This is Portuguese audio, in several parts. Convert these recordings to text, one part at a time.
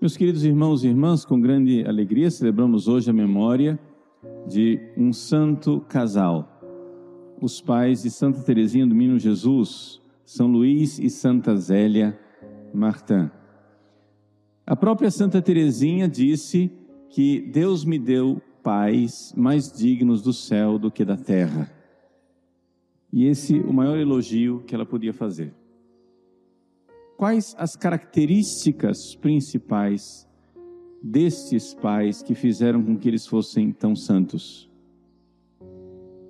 Meus queridos irmãos e irmãs, com grande alegria celebramos hoje a memória de um santo casal, os pais de Santa Teresinha do Menino Jesus, São Luís e Santa Zélia Martin. A própria Santa Teresinha disse que Deus me deu pais mais dignos do céu do que da terra. E esse o maior elogio que ela podia fazer. Quais as características principais destes pais que fizeram com que eles fossem tão santos?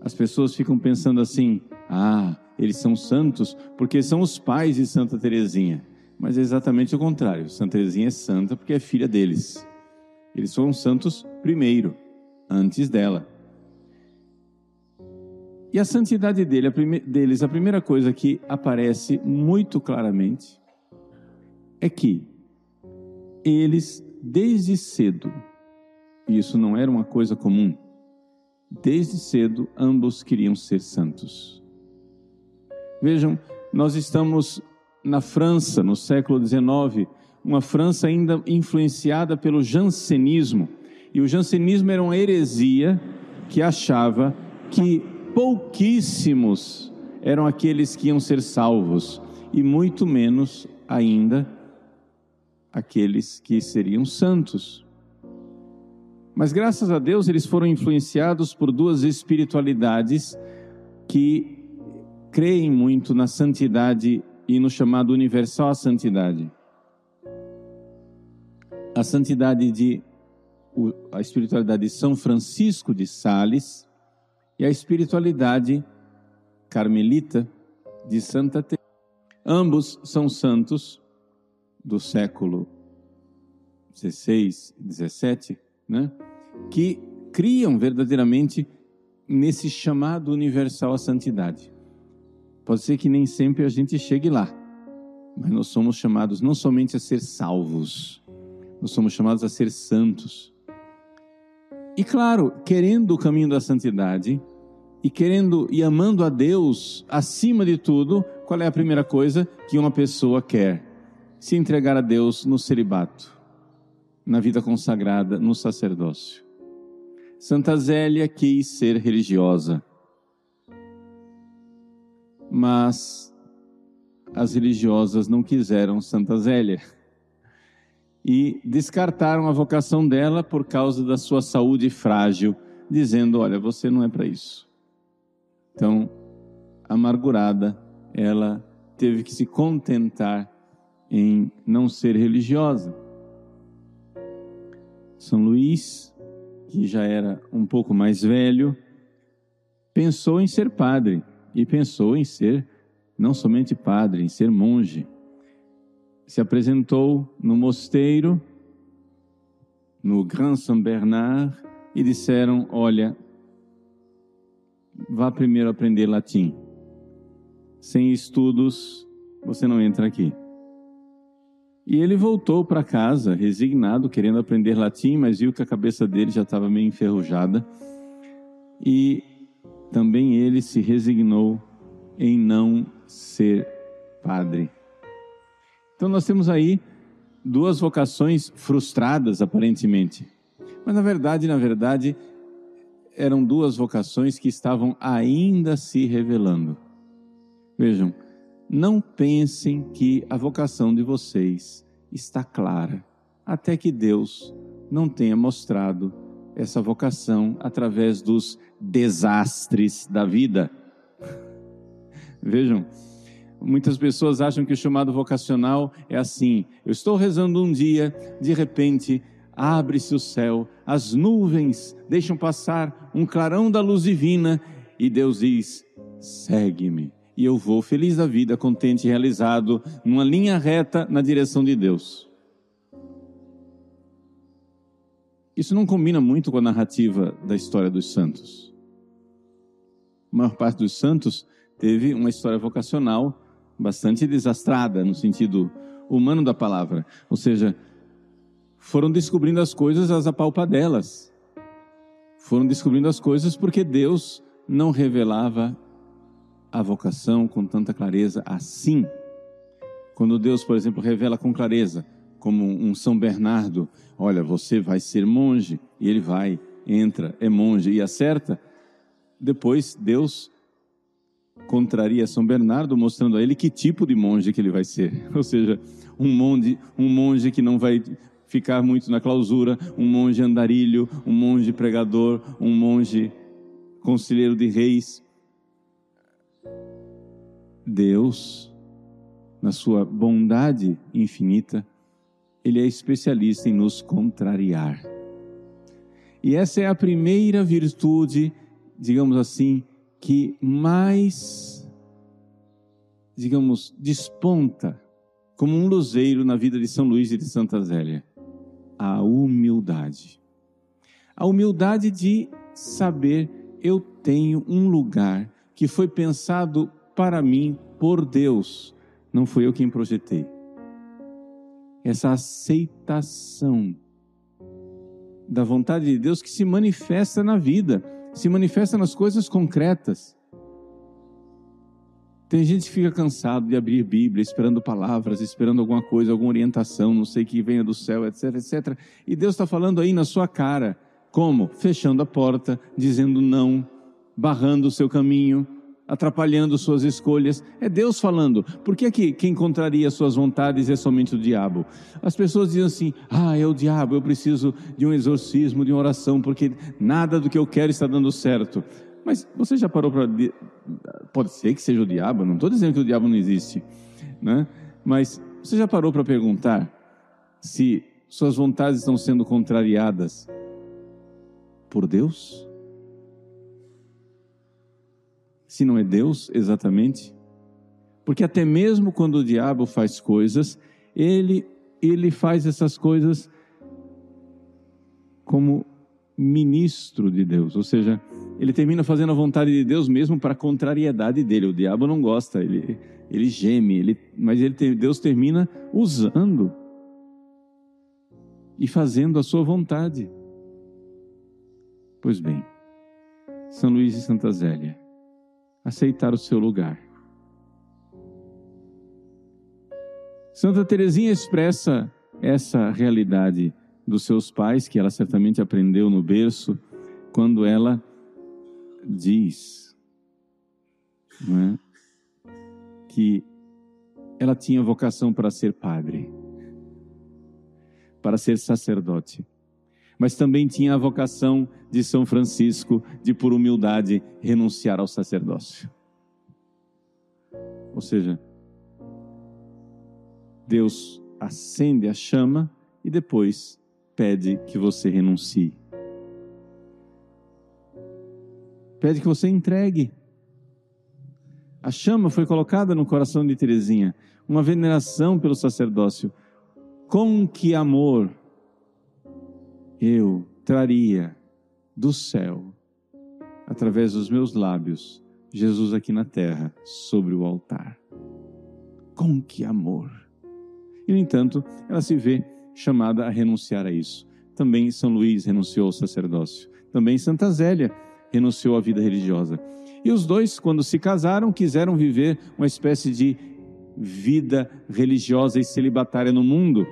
As pessoas ficam pensando assim: ah, eles são santos porque são os pais de Santa Teresinha. Mas é exatamente o contrário. Santa Teresinha é santa porque é filha deles. Eles foram santos primeiro, antes dela. E a santidade dele, a prime, deles, a primeira coisa que aparece muito claramente é que eles, desde cedo, e isso não era uma coisa comum, desde cedo ambos queriam ser santos. Vejam, nós estamos na França, no século XIX, uma França ainda influenciada pelo jansenismo. E o jansenismo era uma heresia que achava que pouquíssimos eram aqueles que iam ser salvos, e muito menos ainda aqueles que seriam santos. Mas graças a Deus eles foram influenciados por duas espiritualidades que creem muito na santidade e no chamado universal à santidade. A santidade de a espiritualidade de São Francisco de Sales e a espiritualidade carmelita de Santa Teresa. Ambos são santos do século 16 e 17, né? que criam verdadeiramente nesse chamado universal à santidade. Pode ser que nem sempre a gente chegue lá, mas nós somos chamados não somente a ser salvos, nós somos chamados a ser santos. E claro, querendo o caminho da santidade e querendo e amando a Deus acima de tudo, qual é a primeira coisa que uma pessoa quer? Se entregar a Deus no celibato, na vida consagrada, no sacerdócio. Santa Zélia quis ser religiosa, mas as religiosas não quiseram Santa Zélia e descartaram a vocação dela por causa da sua saúde frágil, dizendo: Olha, você não é para isso. Então, amargurada, ela teve que se contentar em não ser religiosa. São Luís, que já era um pouco mais velho, pensou em ser padre e pensou em ser não somente padre, em ser monge se apresentou no mosteiro, no Grand Saint Bernard, e disseram: Olha, vá primeiro aprender latim. Sem estudos, você não entra aqui. E ele voltou para casa, resignado, querendo aprender latim, mas viu que a cabeça dele já estava meio enferrujada. E também ele se resignou em não ser padre. Então nós temos aí duas vocações frustradas aparentemente. Mas na verdade, na verdade, eram duas vocações que estavam ainda se revelando. Vejam, não pensem que a vocação de vocês está clara, até que Deus não tenha mostrado essa vocação através dos desastres da vida. Vejam, Muitas pessoas acham que o chamado vocacional é assim: eu estou rezando um dia, de repente abre-se o céu, as nuvens deixam passar um clarão da luz divina e Deus diz: segue-me. E eu vou feliz da vida, contente e realizado, numa linha reta na direção de Deus. Isso não combina muito com a narrativa da história dos santos. A maior parte dos santos teve uma história vocacional bastante desastrada no sentido humano da palavra. Ou seja, foram descobrindo as coisas às apalpadelas. Foram descobrindo as coisas porque Deus não revelava a vocação com tanta clareza assim. Quando Deus, por exemplo, revela com clareza como um São Bernardo, olha, você vai ser monge, e ele vai, entra, é monge e acerta. Depois Deus contraria São Bernardo, mostrando a ele que tipo de monge que ele vai ser. Ou seja, um monge, um monge que não vai ficar muito na clausura, um monge andarilho, um monge pregador, um monge conselheiro de reis. Deus, na sua bondade infinita, ele é especialista em nos contrariar. E essa é a primeira virtude, digamos assim, que mais, digamos, desponta como um luzeiro na vida de São Luís e de Santa Zélia a humildade. A humildade de saber eu tenho um lugar que foi pensado para mim por Deus, não foi eu quem projetei. Essa aceitação da vontade de Deus que se manifesta na vida, se manifesta nas coisas concretas. Tem gente que fica cansado de abrir Bíblia, esperando palavras, esperando alguma coisa, alguma orientação, não sei que venha do céu, etc, etc. E Deus está falando aí na sua cara. Como? Fechando a porta, dizendo não, barrando o seu caminho, atrapalhando suas escolhas. É Deus falando. Por que, que quem contraria suas vontades é somente o diabo? As pessoas dizem assim: ah, é o diabo, eu preciso de um exorcismo, de uma oração, porque nada do que eu quero está dando certo. Mas você já parou para. Pode ser que seja o diabo, não estou dizendo que o diabo não existe, né? mas você já parou para perguntar se suas vontades estão sendo contrariadas por Deus? Se não é Deus exatamente? Porque até mesmo quando o diabo faz coisas, ele, ele faz essas coisas como ministro de Deus, ou seja, ele termina fazendo a vontade de Deus mesmo para a contrariedade dele. O diabo não gosta, ele, ele geme, ele, mas ele, Deus termina usando e fazendo a sua vontade. Pois bem, São Luís e Santa Zélia, aceitar o seu lugar. Santa Teresinha expressa essa realidade dos seus pais, que ela certamente aprendeu no berço, quando ela diz é, que ela tinha vocação para ser padre, para ser sacerdote, mas também tinha a vocação de São Francisco de, por humildade, renunciar ao sacerdócio. Ou seja, Deus acende a chama e depois pede que você renuncie. pede que você entregue. A chama foi colocada no coração de Teresinha, uma veneração pelo sacerdócio. Com que amor eu traria do céu, através dos meus lábios, Jesus aqui na terra, sobre o altar. Com que amor! E, no entanto, ela se vê chamada a renunciar a isso. Também São Luís renunciou ao sacerdócio. Também Santa Zélia renunciou à vida religiosa. E os dois, quando se casaram, quiseram viver uma espécie de vida religiosa e celibatária no mundo.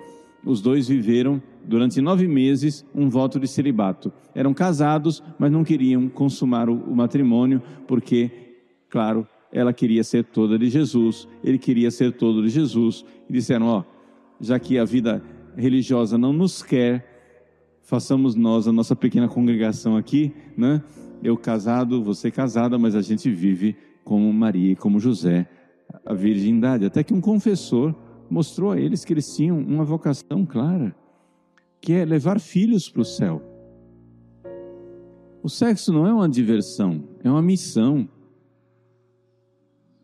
Os dois viveram durante nove meses um voto de celibato. Eram casados, mas não queriam consumar o, matrimônio, porque, claro, ela queria ser toda de Jesus, ele queria ser todo de Jesus. E disseram: Ó, já que a vida religiosa não nos quer, façamos nós, a nossa pequena congregação aqui, né? eu casado, você casada, mas a gente vive como Maria e como José, a virgindade. Até que um confessor mostrou a eles que eles tinham uma vocação clara, que é levar filhos para o céu. O sexo não é uma diversão, é uma missão.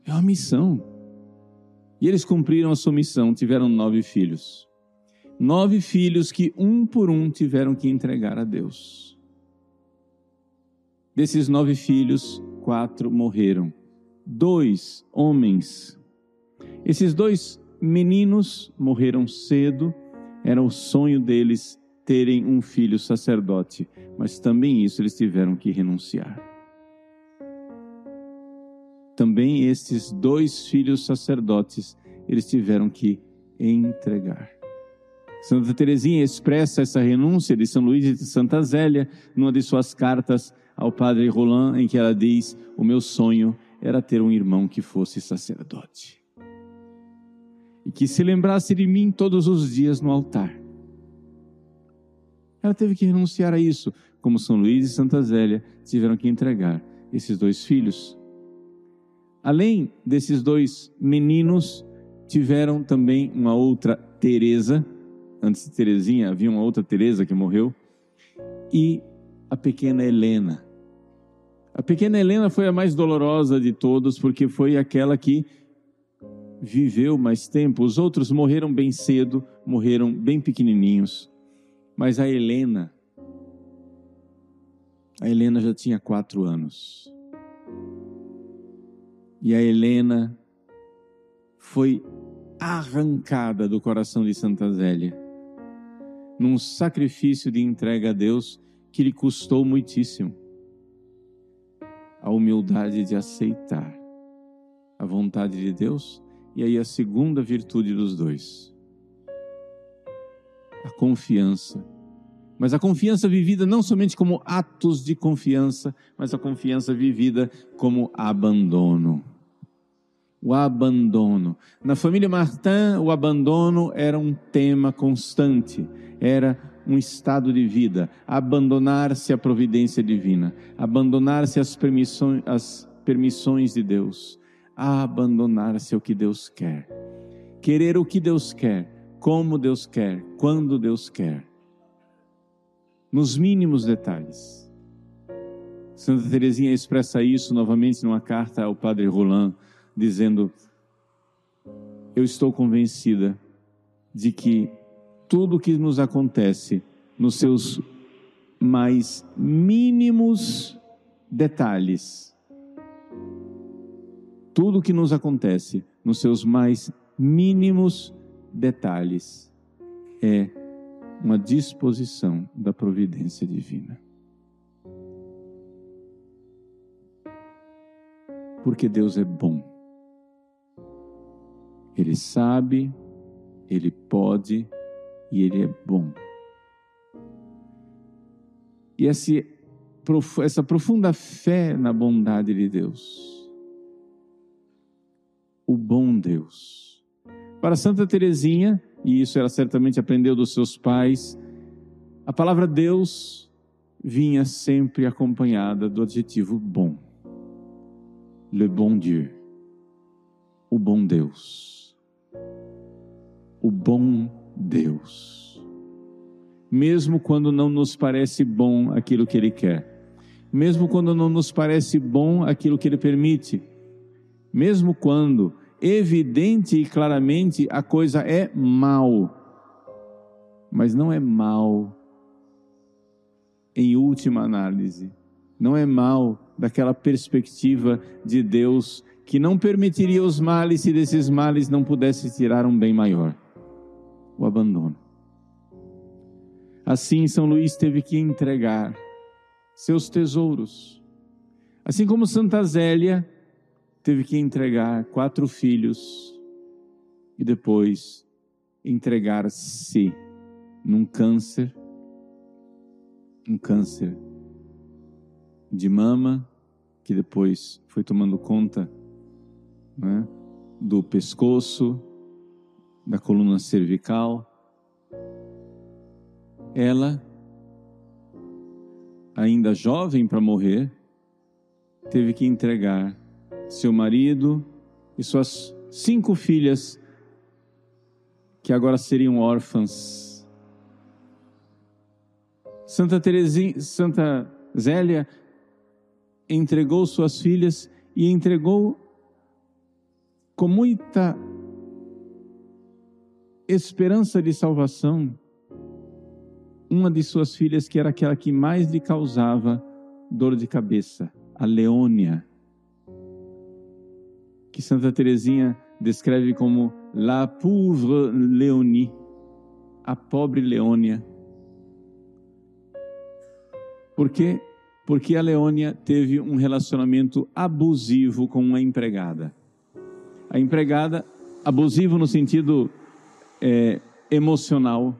É uma missão. E eles cumpriram a sua missão, tiveram nove filhos. Nove filhos que, um por um, tiveram que entregar a Deus. Desses nove filhos, quatro morreram. Dois homens. Esses dois meninos morreram cedo. Era o sonho deles terem um filho sacerdote, mas também isso eles tiveram que renunciar. Também esses dois filhos sacerdotes eles tiveram que entregar. Santa Teresinha expressa essa renúncia de São Luís de Santa Zélia numa de suas cartas ao padre Roland, em que ela diz: O meu sonho era ter um irmão que fosse sacerdote e que se lembrasse de mim todos os dias no altar. Ela teve que renunciar a isso, como São Luís e Santa Zélia tiveram que entregar esses dois filhos. Além desses dois meninos, tiveram também uma outra Teresa, antes de Terezinha havia uma outra Teresa que morreu, e a pequena Helena. A pequena Helena foi a mais dolorosa de todos, porque foi aquela que viveu mais tempo. Os outros morreram bem cedo, morreram bem pequenininhos. Mas a Helena, a Helena já tinha quatro anos. E a Helena foi arrancada do coração de Santa Zélia num sacrifício de entrega a Deus que lhe custou muitíssimo. A humildade de aceitar a vontade de Deus e aí a segunda virtude dos dois, a confiança. Mas a confiança vivida não somente como atos de confiança, mas a confiança vivida como abandono. O abandono. Na família Martin, o abandono era um tema constante era um estado de vida, abandonar-se à providência divina, abandonar-se às permissões, às permissões de Deus, abandonar-se ao que Deus quer, querer o que Deus quer, como Deus quer, quando Deus quer, nos mínimos detalhes. Santa Teresinha expressa isso novamente numa carta ao Padre Roland, dizendo: Eu estou convencida de que tudo o que nos acontece nos seus mais mínimos detalhes. Tudo o que nos acontece nos seus mais mínimos detalhes é uma disposição da providência divina. Porque Deus é bom. Ele sabe, ele pode e Ele é bom. E essa profunda fé na bondade de Deus, o bom Deus. Para Santa Teresinha, e isso ela certamente aprendeu dos seus pais, a palavra Deus vinha sempre acompanhada do adjetivo bom. Le bon Dieu. O bom Deus. O bom Deus. Mesmo quando não nos parece bom aquilo que Ele quer, mesmo quando não nos parece bom aquilo que Ele permite, mesmo quando evidente e claramente a coisa é mal, mas não é mal em última análise, não é mal daquela perspectiva de Deus que não permitiria os males se desses males não pudesse tirar um bem maior o abandono. Assim, São Luís teve que entregar seus tesouros. Assim como Santa Zélia teve que entregar quatro filhos e depois entregar-se num câncer, um câncer de mama, que depois foi tomando conta né, do pescoço, da coluna cervical, ela, ainda jovem para morrer, teve que entregar seu marido e suas cinco filhas, que agora seriam órfãs. Santa Teresinha, Santa Zélia entregou suas filhas e entregou com muita esperança de salvação, uma de suas filhas, que era aquela que mais lhe causava dor de cabeça, a Leônia, que Santa Teresinha descreve como la pauvre Leonie, a pobre Leônia. Por quê? Porque a Leônia teve um relacionamento abusivo com uma empregada. A empregada, abusivo no sentido é, emocional,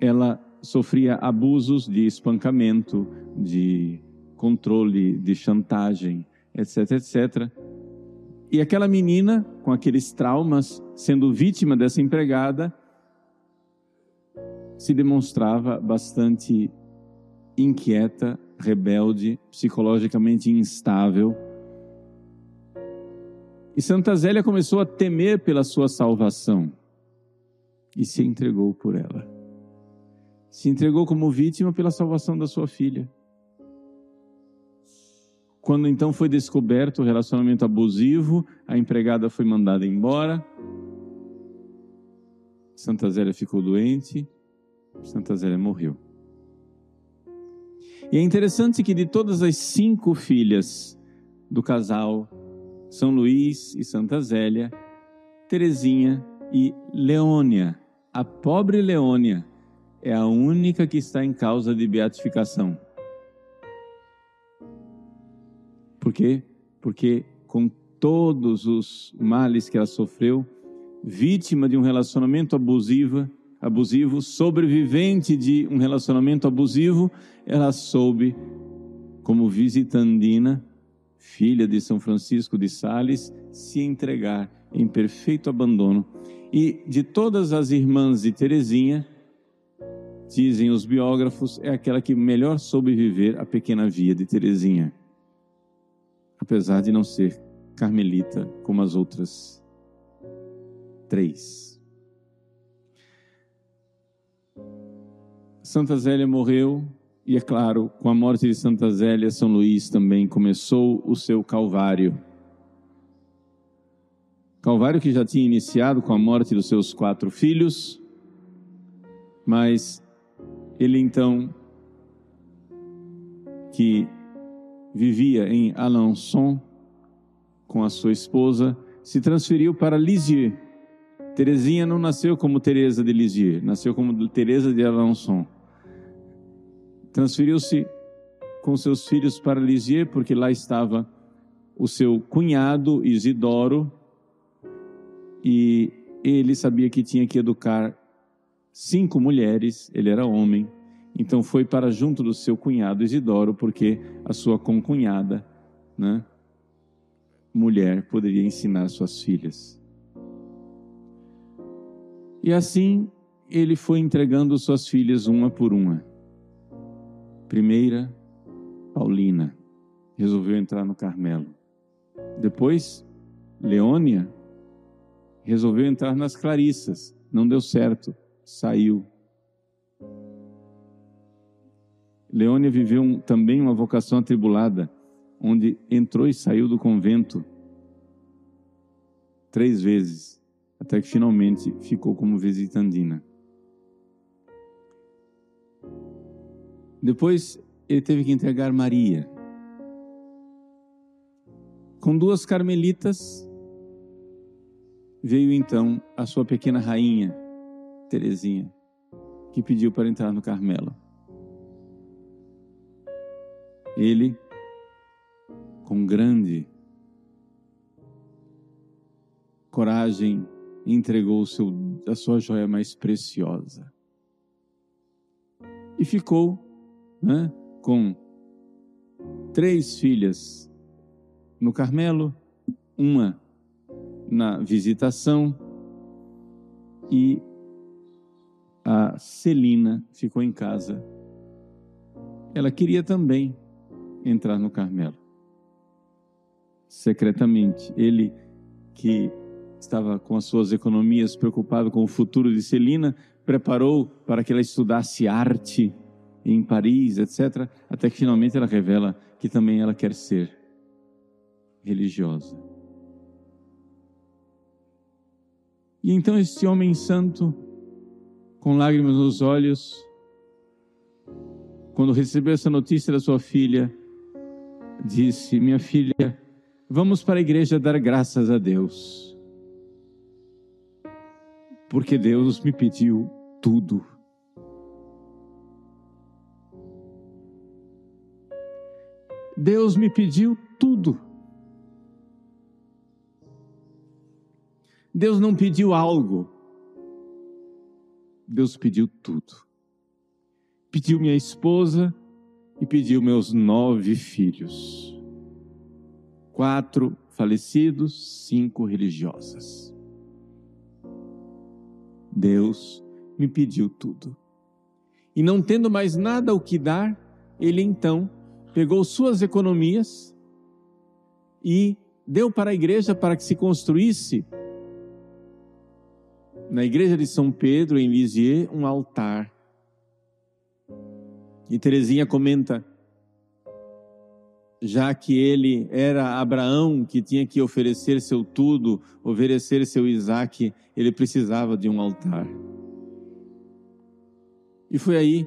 ela sofria abusos de espancamento, de controle, de chantagem, etc, etc. E aquela menina, com aqueles traumas, sendo vítima dessa empregada, se demonstrava bastante inquieta, rebelde, psicologicamente instável. E Santa Zélia começou a temer pela sua salvação e se entregou por ela. Se entregou como vítima pela salvação da sua filha. Quando então foi descoberto o relacionamento abusivo, a empregada foi mandada embora. Santa Zélia ficou doente, Santa Zélia morreu. E é interessante que de todas as cinco filhas do casal, São Luís e Santa Zélia, Terezinha e Leônia, a pobre Leônia, é a única que está em causa de beatificação. Por quê? Porque com todos os males que ela sofreu, vítima de um relacionamento abusivo, abusivo, sobrevivente de um relacionamento abusivo, ela soube, como visitandina, filha de São Francisco de Sales, se entregar em perfeito abandono. E de todas as irmãs de Teresinha, dizem os biógrafos, é aquela que melhor soube viver a pequena via de Teresinha, apesar de não ser carmelita como as outras três. Santa Zélia morreu e, é claro, com a morte de Santa Zélia, São Luís também começou o seu calvário. Calvário que já tinha iniciado com a morte dos seus quatro filhos, mas ele então, que vivia em Alençon com a sua esposa, se transferiu para Lisieux. Terezinha não nasceu como Teresa de Lisieux, nasceu como Teresa de Alençon transferiu-se com seus filhos para Lisieux, porque lá estava o seu cunhado Isidoro, e ele sabia que tinha que educar cinco mulheres, ele era homem, então foi para junto do seu cunhado Isidoro, porque a sua concunhada, né, mulher, poderia ensinar suas filhas. E assim ele foi entregando suas filhas uma por uma. Primeira, Paulina, resolveu entrar no Carmelo. Depois, Leônia resolveu entrar nas Clarissas. Não deu certo, saiu. Leônia viveu um, também uma vocação atribulada, onde entrou e saiu do convento três vezes, até que finalmente ficou como visitandina. Depois ele teve que entregar Maria. Com duas carmelitas, veio então a sua pequena rainha, Terezinha, que pediu para entrar no Carmelo. Ele, com grande coragem, entregou seu, a sua joia mais preciosa. E ficou né, com três filhas no Carmelo, uma na visitação e a Celina ficou em casa. Ela queria também entrar no Carmelo. Secretamente, ele que estava com as suas economias preocupado com o futuro de Celina, preparou para que ela estudasse arte em Paris, etc., até que finalmente ela revela que também ela quer ser religiosa. E então este homem santo, com lágrimas nos olhos, quando recebeu essa notícia da sua filha, disse: Minha filha, vamos para a igreja dar graças a Deus, porque Deus me pediu tudo. Deus me pediu tudo. Deus não pediu algo. Deus pediu tudo. pediu minha esposa e pediu meus nove filhos. Quatro falecidos, cinco religiosas. Deus me pediu tudo. E não tendo mais nada o que dar, ele então pegou suas economias e deu para a igreja para que se construísse na igreja de São Pedro, em Lisieux, um altar. E Terezinha comenta, já que ele era Abraão que tinha que oferecer seu tudo, oferecer seu Isaac, ele precisava de um altar. E foi aí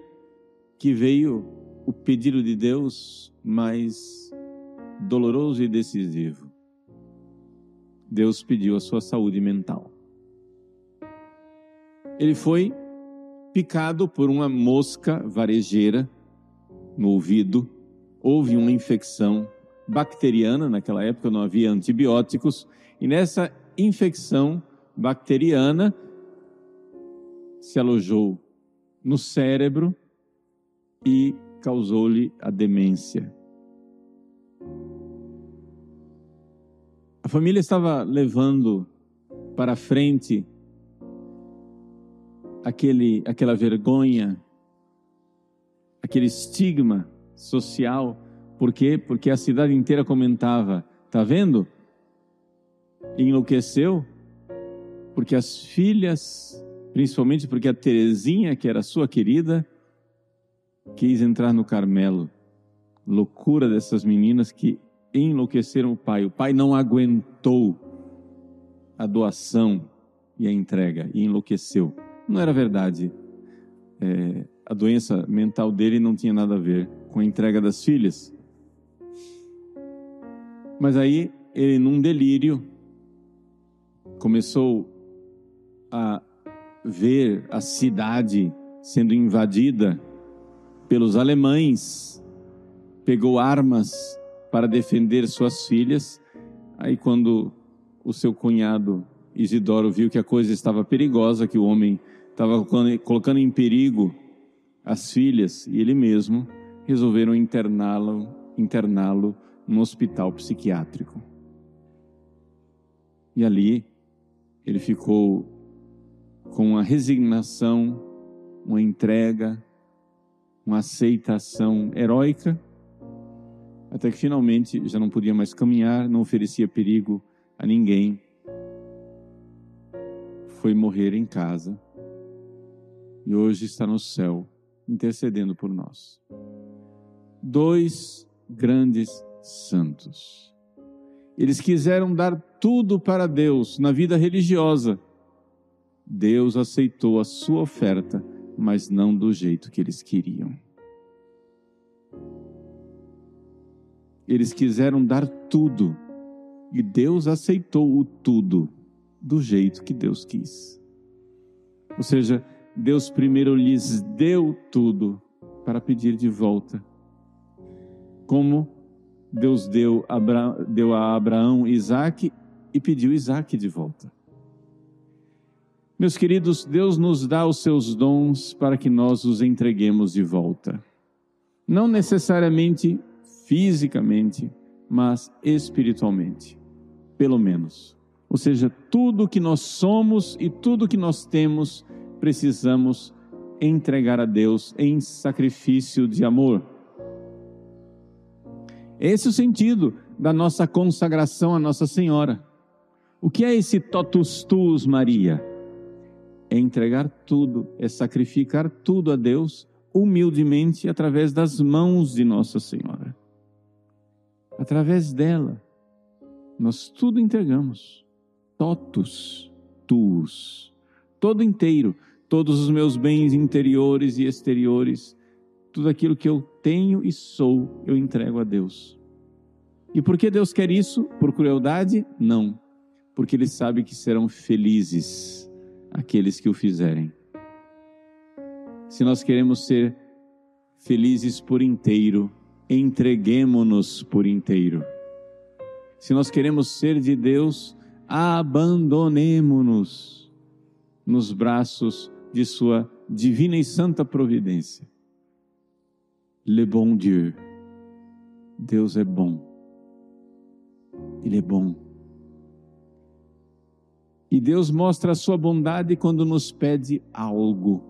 que veio o pedido de Deus mais doloroso e decisivo. Deus pediu a sua saúde mental. Ele foi picado por uma mosca varejeira no ouvido, houve uma infecção bacteriana, naquela época não havia antibióticos, e nessa infecção bacteriana se alojou no cérebro e causou-lhe a demência. A família estava levando para frente aquele, aquela vergonha, aquele estigma social. Por quê? Porque a cidade inteira comentava: tá vendo? Enlouqueceu, porque as filhas, principalmente porque a Terezinha, que era sua querida, quis entrar no Carmelo. Loucura dessas meninas que enlouqueceram o pai. O pai não aguentou a doação e a entrega e enlouqueceu. Não era verdade. É, a doença mental dele não tinha nada a ver com a entrega das filhas. Mas aí ele, num delírio, começou a ver a cidade sendo invadida pelos alemães, pegou armas para defender suas filhas. Aí, quando o seu cunhado Isidoro viu que a coisa estava perigosa, que o homem estava colocando em perigo as filhas e ele mesmo, resolveram interná-lo interná-lo no hospital psiquiátrico. E ali ele ficou com uma resignação, uma entrega, uma aceitação heróica, até que finalmente já não podia mais caminhar, não oferecia perigo a ninguém. Foi morrer em casa e hoje está no céu, intercedendo por nós. Dois grandes santos. Eles quiseram dar tudo para Deus na vida religiosa. Deus aceitou a sua oferta, mas não do jeito que eles queriam. Eles quiseram dar tudo e Deus aceitou o tudo do jeito que Deus quis. Ou seja, Deus primeiro lhes deu tudo para pedir de volta. Como Deus deu, Abra, deu a Abraão Isaac e pediu Isaac de volta. Meus queridos, Deus nos dá os seus dons para que nós os entreguemos de volta. Não necessariamente fisicamente, mas espiritualmente, pelo menos. Ou seja, tudo que nós somos e tudo que nós temos precisamos entregar a Deus em sacrifício de amor. Esse é o sentido da nossa consagração a Nossa Senhora. O que é esse totus tuus, Maria? É entregar tudo, é sacrificar tudo a Deus humildemente através das mãos de Nossa Senhora. Através dela, nós tudo entregamos. Totus tuus, todo inteiro, todos os meus bens interiores e exteriores, tudo aquilo que eu tenho e sou, eu entrego a Deus. E por que Deus quer isso? Por crueldade? Não. Porque Ele sabe que serão felizes aqueles que o fizerem. Se nós queremos ser felizes por inteiro, entreguemo-nos por inteiro. Se nós queremos ser de Deus, abandonemo-nos nos braços de Sua divina e santa providência. Le bon Dieu. Deus é bom. Ele é bom. E Deus mostra a sua bondade quando nos pede algo.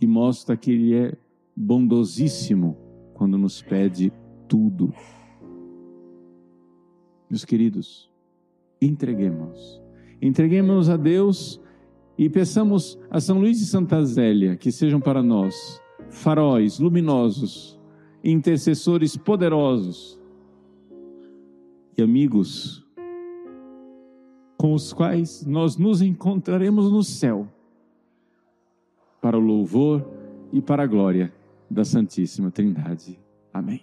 E mostra que Ele é bondosíssimo quando nos pede tudo. Meus queridos, entreguemos. Entreguemos a Deus e peçamos a São Luís de Santa Zélia que sejam para nós faróis luminosos, intercessores poderosos e amigos com os quais nós nos encontraremos no céu para o louvor e para a glória da Santíssima Trindade. Amém.